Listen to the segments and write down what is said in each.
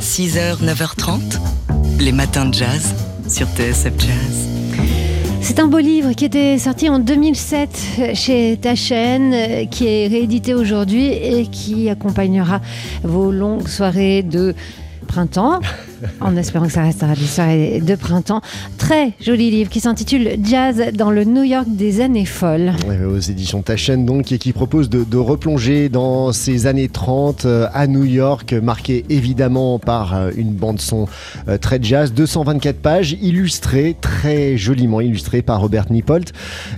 6h, 9h30, les matins de jazz sur TSF Jazz. C'est un beau livre qui était sorti en 2007 chez Tachen, euh, qui est réédité aujourd'hui et qui accompagnera vos longues soirées de printemps, en espérant que ça restera des soirées de printemps. Très joli livre qui s'intitule Jazz dans le New York des années folles. Ouais, aux éditions Taschen donc et qui propose de, de replonger dans ces années 30 euh, à New York, marqué évidemment par euh, une bande son euh, très jazz, 224 pages, illustrées, très joliment illustrées par Robert Nippolt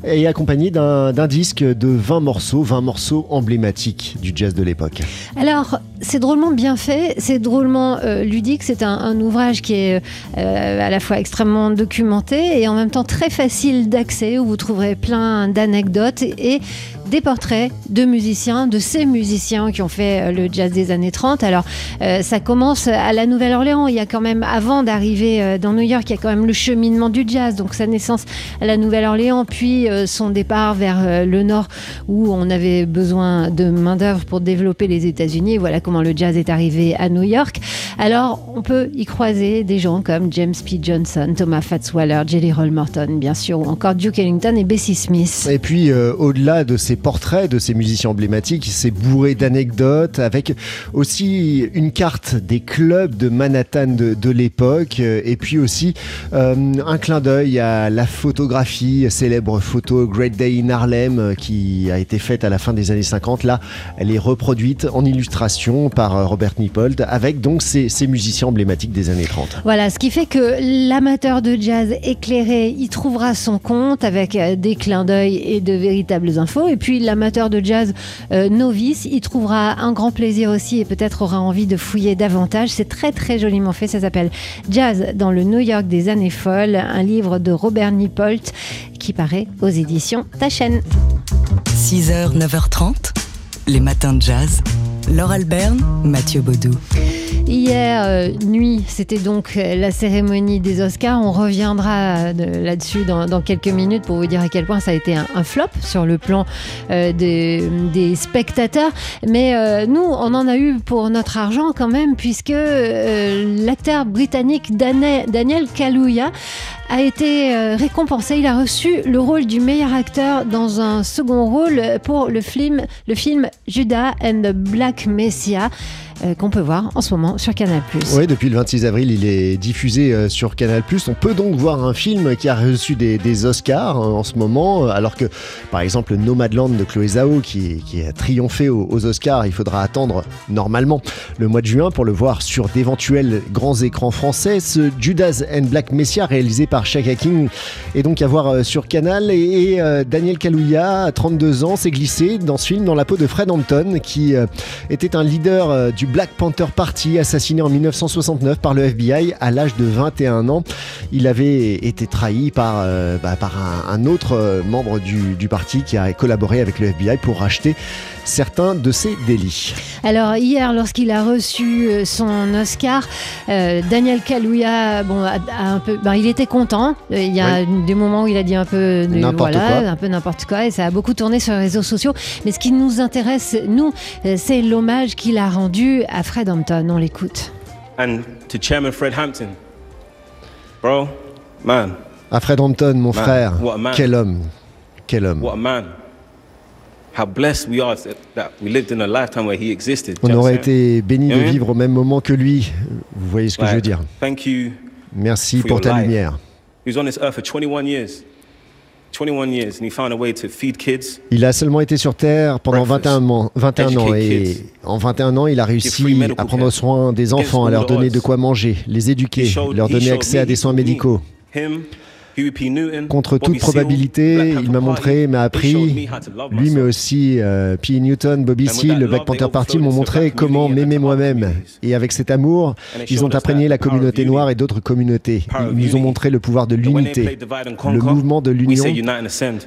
et accompagné d'un d'un disque de 20 morceaux, 20 morceaux emblématiques du jazz de l'époque. Alors, c'est drôlement bien fait, c'est drôlement euh, ludique, c'est un, un ouvrage qui est euh, à la fois extrêmement documenté et en même temps très facile d'accès, où vous trouverez plein d'anecdotes et des portraits de musiciens, de ces musiciens qui ont fait euh, le jazz des années 30. Alors, euh, ça commence à la Nouvelle-Orléans. Il y a quand même, avant d'arriver euh, dans New York, il y a quand même le cheminement du jazz, donc sa naissance à la Nouvelle-Orléans, puis son départ vers le nord, où on avait besoin de main-d'œuvre pour développer les États-Unis. Voilà comment le jazz est arrivé à New York. Alors, on peut y croiser des gens comme James P. Johnson, Thomas Fatzwaller, Jelly Roll Morton, bien sûr, ou encore Duke Ellington et Bessie Smith. Et puis, au-delà de ces portraits de ces musiciens emblématiques, c'est bourré d'anecdotes, avec aussi une carte des clubs de Manhattan de, l'époque, et puis aussi euh, un clin d'œil à la photographie, célèbre photo Great Day in Harlem, qui a été faite à la fin des années 50. Là, elle est reproduite en illustration par euh, Robert Nippold, avec donc ces, ces musiciens emblématiques des années 30. Voilà, ce qui fait que l'amateur de jazz éclairé y trouvera son compte avec euh, des clins d'œil et de véritables infos. Et puis l'amateur de jazz euh, novice y trouvera un grand plaisir aussi et peut-être aura envie de fouiller davantage. C'est très très joliment fait. Ça s'appelle Jazz dans le New York des années folles, un livre de Robert Nippolt qui paraît aux éditions Taschen. 6h, 9h30, les matins de jazz. Laure Alberne, Mathieu Baudou. Hier euh, nuit, c'était donc euh, la cérémonie des Oscars. On reviendra euh, de- là-dessus dans, quelques minutes pour vous dire à quel point ça a été un, flop sur le plan des, spectateurs. Mais nous, on en a eu pour notre argent quand même, puisque l'acteur britannique Daniel Kaluuya a été récompensé. Il a reçu le rôle du meilleur acteur dans un second rôle pour le film, le film Judas and the Black Messiah euh, qu'on peut voir en ce moment sur Canal+. Oui, depuis le 26 avril, il est diffusé euh, sur Canal+. On peut donc voir un film qui a reçu des, Oscars euh, en ce moment, alors que, par exemple, Nomadland de Chloé Zhao, qui, a triomphé aux, Oscars, il faudra attendre normalement le mois de juin pour le voir sur d'éventuels grands écrans français. Ce Judas and Black Messiah, réalisé par Shaka King, est donc à voir sur Canal. Et, Daniel Kaluuya, à 32 ans, s'est glissé dans ce film dans la peau de Fred Hampton, qui était un leader du Black Panther Party, assassiné en 1969 par le FBI à l'âge de 21 ans. Il avait été trahi par, euh, bah, par un, un autre euh, membre du, du parti qui a collaboré avec le FBI pour racheter certains de ses délits. Alors hier, lorsqu'il a reçu euh, son Oscar, euh, Daniel Kaluuya, bon, a, a un peu, ben, il était content. Il y a des moments où il a dit un peu, de- N'importe voilà, quoi. un peu n'importe quoi, et ça a beaucoup tourné sur les réseaux sociaux. Mais ce qui nous intéresse, nous, c'est l'hommage qu'il a rendu à Fred Hampton. On l'écoute. And to Chairman Fred Hampton, bro, man, À Fred Hampton, mon Man, frère, what a man. quel homme, quel homme. what a man. How blessed we are that, that we lived in a lifetime where he existed. On aurait été béni de vivre au même moment que lui. Vous voyez ce que je veux dire. Merci for pour ta lumière. Il a seulement été sur Terre pendant Breakfast. 21 ans, 21 ans et en 21 ans, il a réussi à prendre soin des enfants, à leur donner de quoi manger, les éduquer, leur donner accès à des soins médicaux. Contre toute probabilité, il m'a montré, m'a appris, lui mais aussi euh, P. Newton, Bobby Seale, le Black Panther Party m'ont montré comment m'aimer moi-même. Et avec cet amour, ils ont imprégné la communauté noire et d'autres communautés. Ils nous ont montré le pouvoir de l'unité, le mouvement de l'union.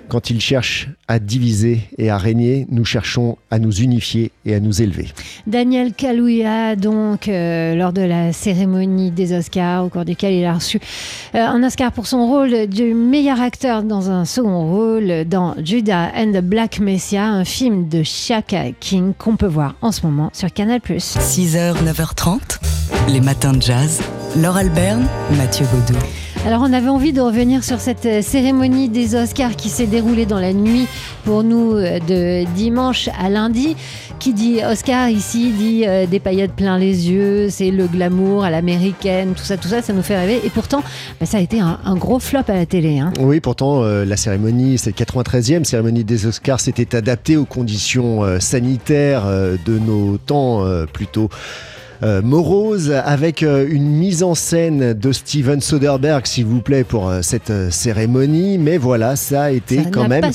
Quand ils cherchent à diviser et à régner, nous cherchons à nous unifier et à nous élever. Daniel Kaluuya, donc, euh, lors de la cérémonie des Oscars, au cours duquel il a reçu euh, un Oscar pour son rôle du meilleur acteur dans un second rôle dans Judah and the Black Messiah, un film de Shaka King qu'on peut voir en ce moment sur Canal+. 6h, 9h30, Les matins de jazz. Laure Alberne, Mathieu Baudou. Alors on avait envie de revenir sur cette euh, cérémonie des Oscars qui s'est déroulée dans la nuit pour nous euh, de dimanche à lundi. Qui dit Oscar ici dit euh, des paillettes plein les yeux, c'est le glamour à l'américaine, tout ça, tout ça, ça nous fait rêver. Et pourtant, bah, ça a été un, gros flop à la télé. Hein. Oui, pourtant la cérémonie, c'est 93e cérémonie des Oscars, s'était adaptée aux conditions sanitaires de nos temps plutôt euh, morose avec euh, une mise en scène de Steven Soderbergh, s'il vous plaît, pour euh, cette cérémonie. Mais voilà, ça a été ça quand même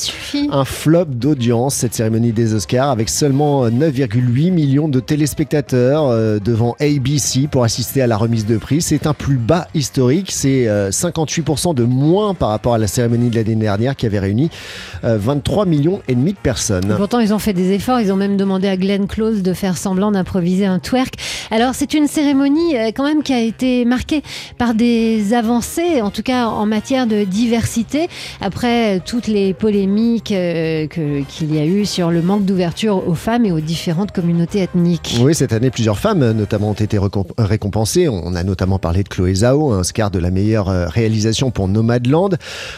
un flop d'audience, cette cérémonie des Oscars, avec seulement 9,8 millions de téléspectateurs devant ABC pour assister à la remise de prix. C'est un plus bas historique, c'est 58% de moins par rapport à la cérémonie de l'année dernière qui avait réuni 23 millions et demi de personnes. Pourtant, ils ont fait des efforts, ils ont même demandé à Glenn Close de faire semblant d'improviser un twerk. Alors c'est une cérémonie euh, quand même qui a été marquée par des avancées, en tout cas en matière de diversité, après toutes les polémiques euh, qu'il y a eu sur le manque d'ouverture aux femmes et aux différentes communautés ethniques. Oui, cette année, plusieurs femmes notamment ont été récompensées. On a notamment parlé de Chloé Zhao, un Scar de la meilleure euh, réalisation pour Nomadland.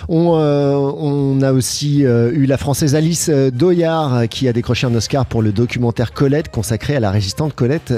On, a aussi eu la française Alice Doyard qui a décroché un Oscar pour le documentaire Colette consacré à la résistante Colette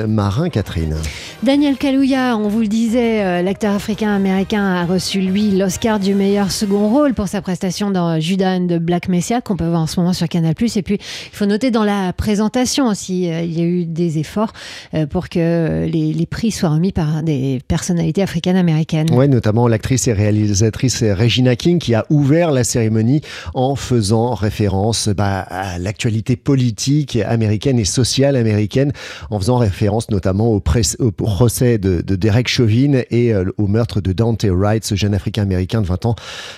Daniel Kaluuya, on vous le disait, euh, l'acteur africain-américain a reçu lui l'Oscar du meilleur second rôle pour sa prestation dans Judas and the Black Messiah qu'on peut voir en ce moment sur Canal+. Et puis, il faut noter dans la présentation aussi, euh, il y a eu des efforts euh, pour que les, prix soient remis par des personnalités africaines-américaines. Oui, notamment l'actrice et réalisatrice Regina King qui a ouvert la cérémonie en faisant référence bah, à l'actualité politique américaine et sociale américaine, en faisant référence notamment au, procès de, Derek Chauvin et euh, au meurtre de Dante Wright, ce jeune Africain-Américain de 20 ans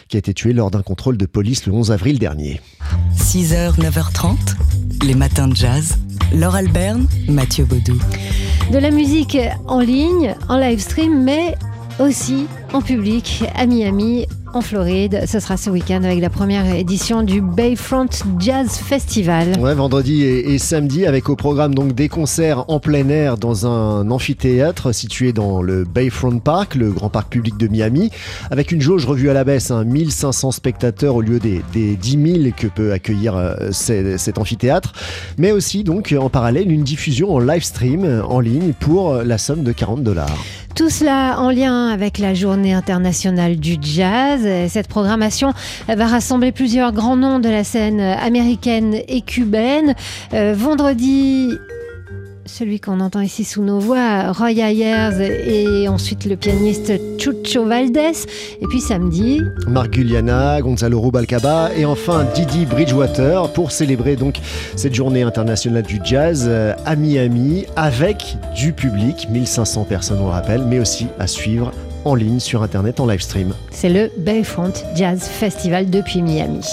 qui a été tué lors d'un contrôle de police le 11 avril dernier. 6h, 9h30, les matins de jazz. Laure Alberne, Mathieu Baudou. De la musique en ligne, en live stream, mais aussi en public à Miami en Floride. Ce sera ce week-end avec la première édition du Bayfront Jazz Festival. Ouais, vendredi et, samedi avec au programme donc des concerts en plein air dans un amphithéâtre situé dans le Bayfront Park, le grand parc public de Miami, avec une jauge revue à la baisse, 1500 hein, spectateurs au lieu des, des 10 000 que peut accueillir euh, cet amphithéâtre, mais aussi donc en parallèle une diffusion en live stream en ligne pour la somme de 40 dollars. Tout cela en lien avec la journée internationale du jazz. Cette programmation va rassembler plusieurs grands noms de la scène américaine et cubaine. Euh, vendredi, celui qu'on entend ici sous nos voix, Roy Ayers et ensuite le pianiste Chucho Valdés. Et puis samedi, Marc Guliana, Gonzalo Rubalcaba et enfin Didi Bridgewater pour célébrer donc cette journée internationale du jazz euh, à Miami avec du public, 1500 personnes on le rappelle, mais aussi à suivre en ligne sur internet en live stream. C'est le Bayfront Jazz Festival depuis Miami.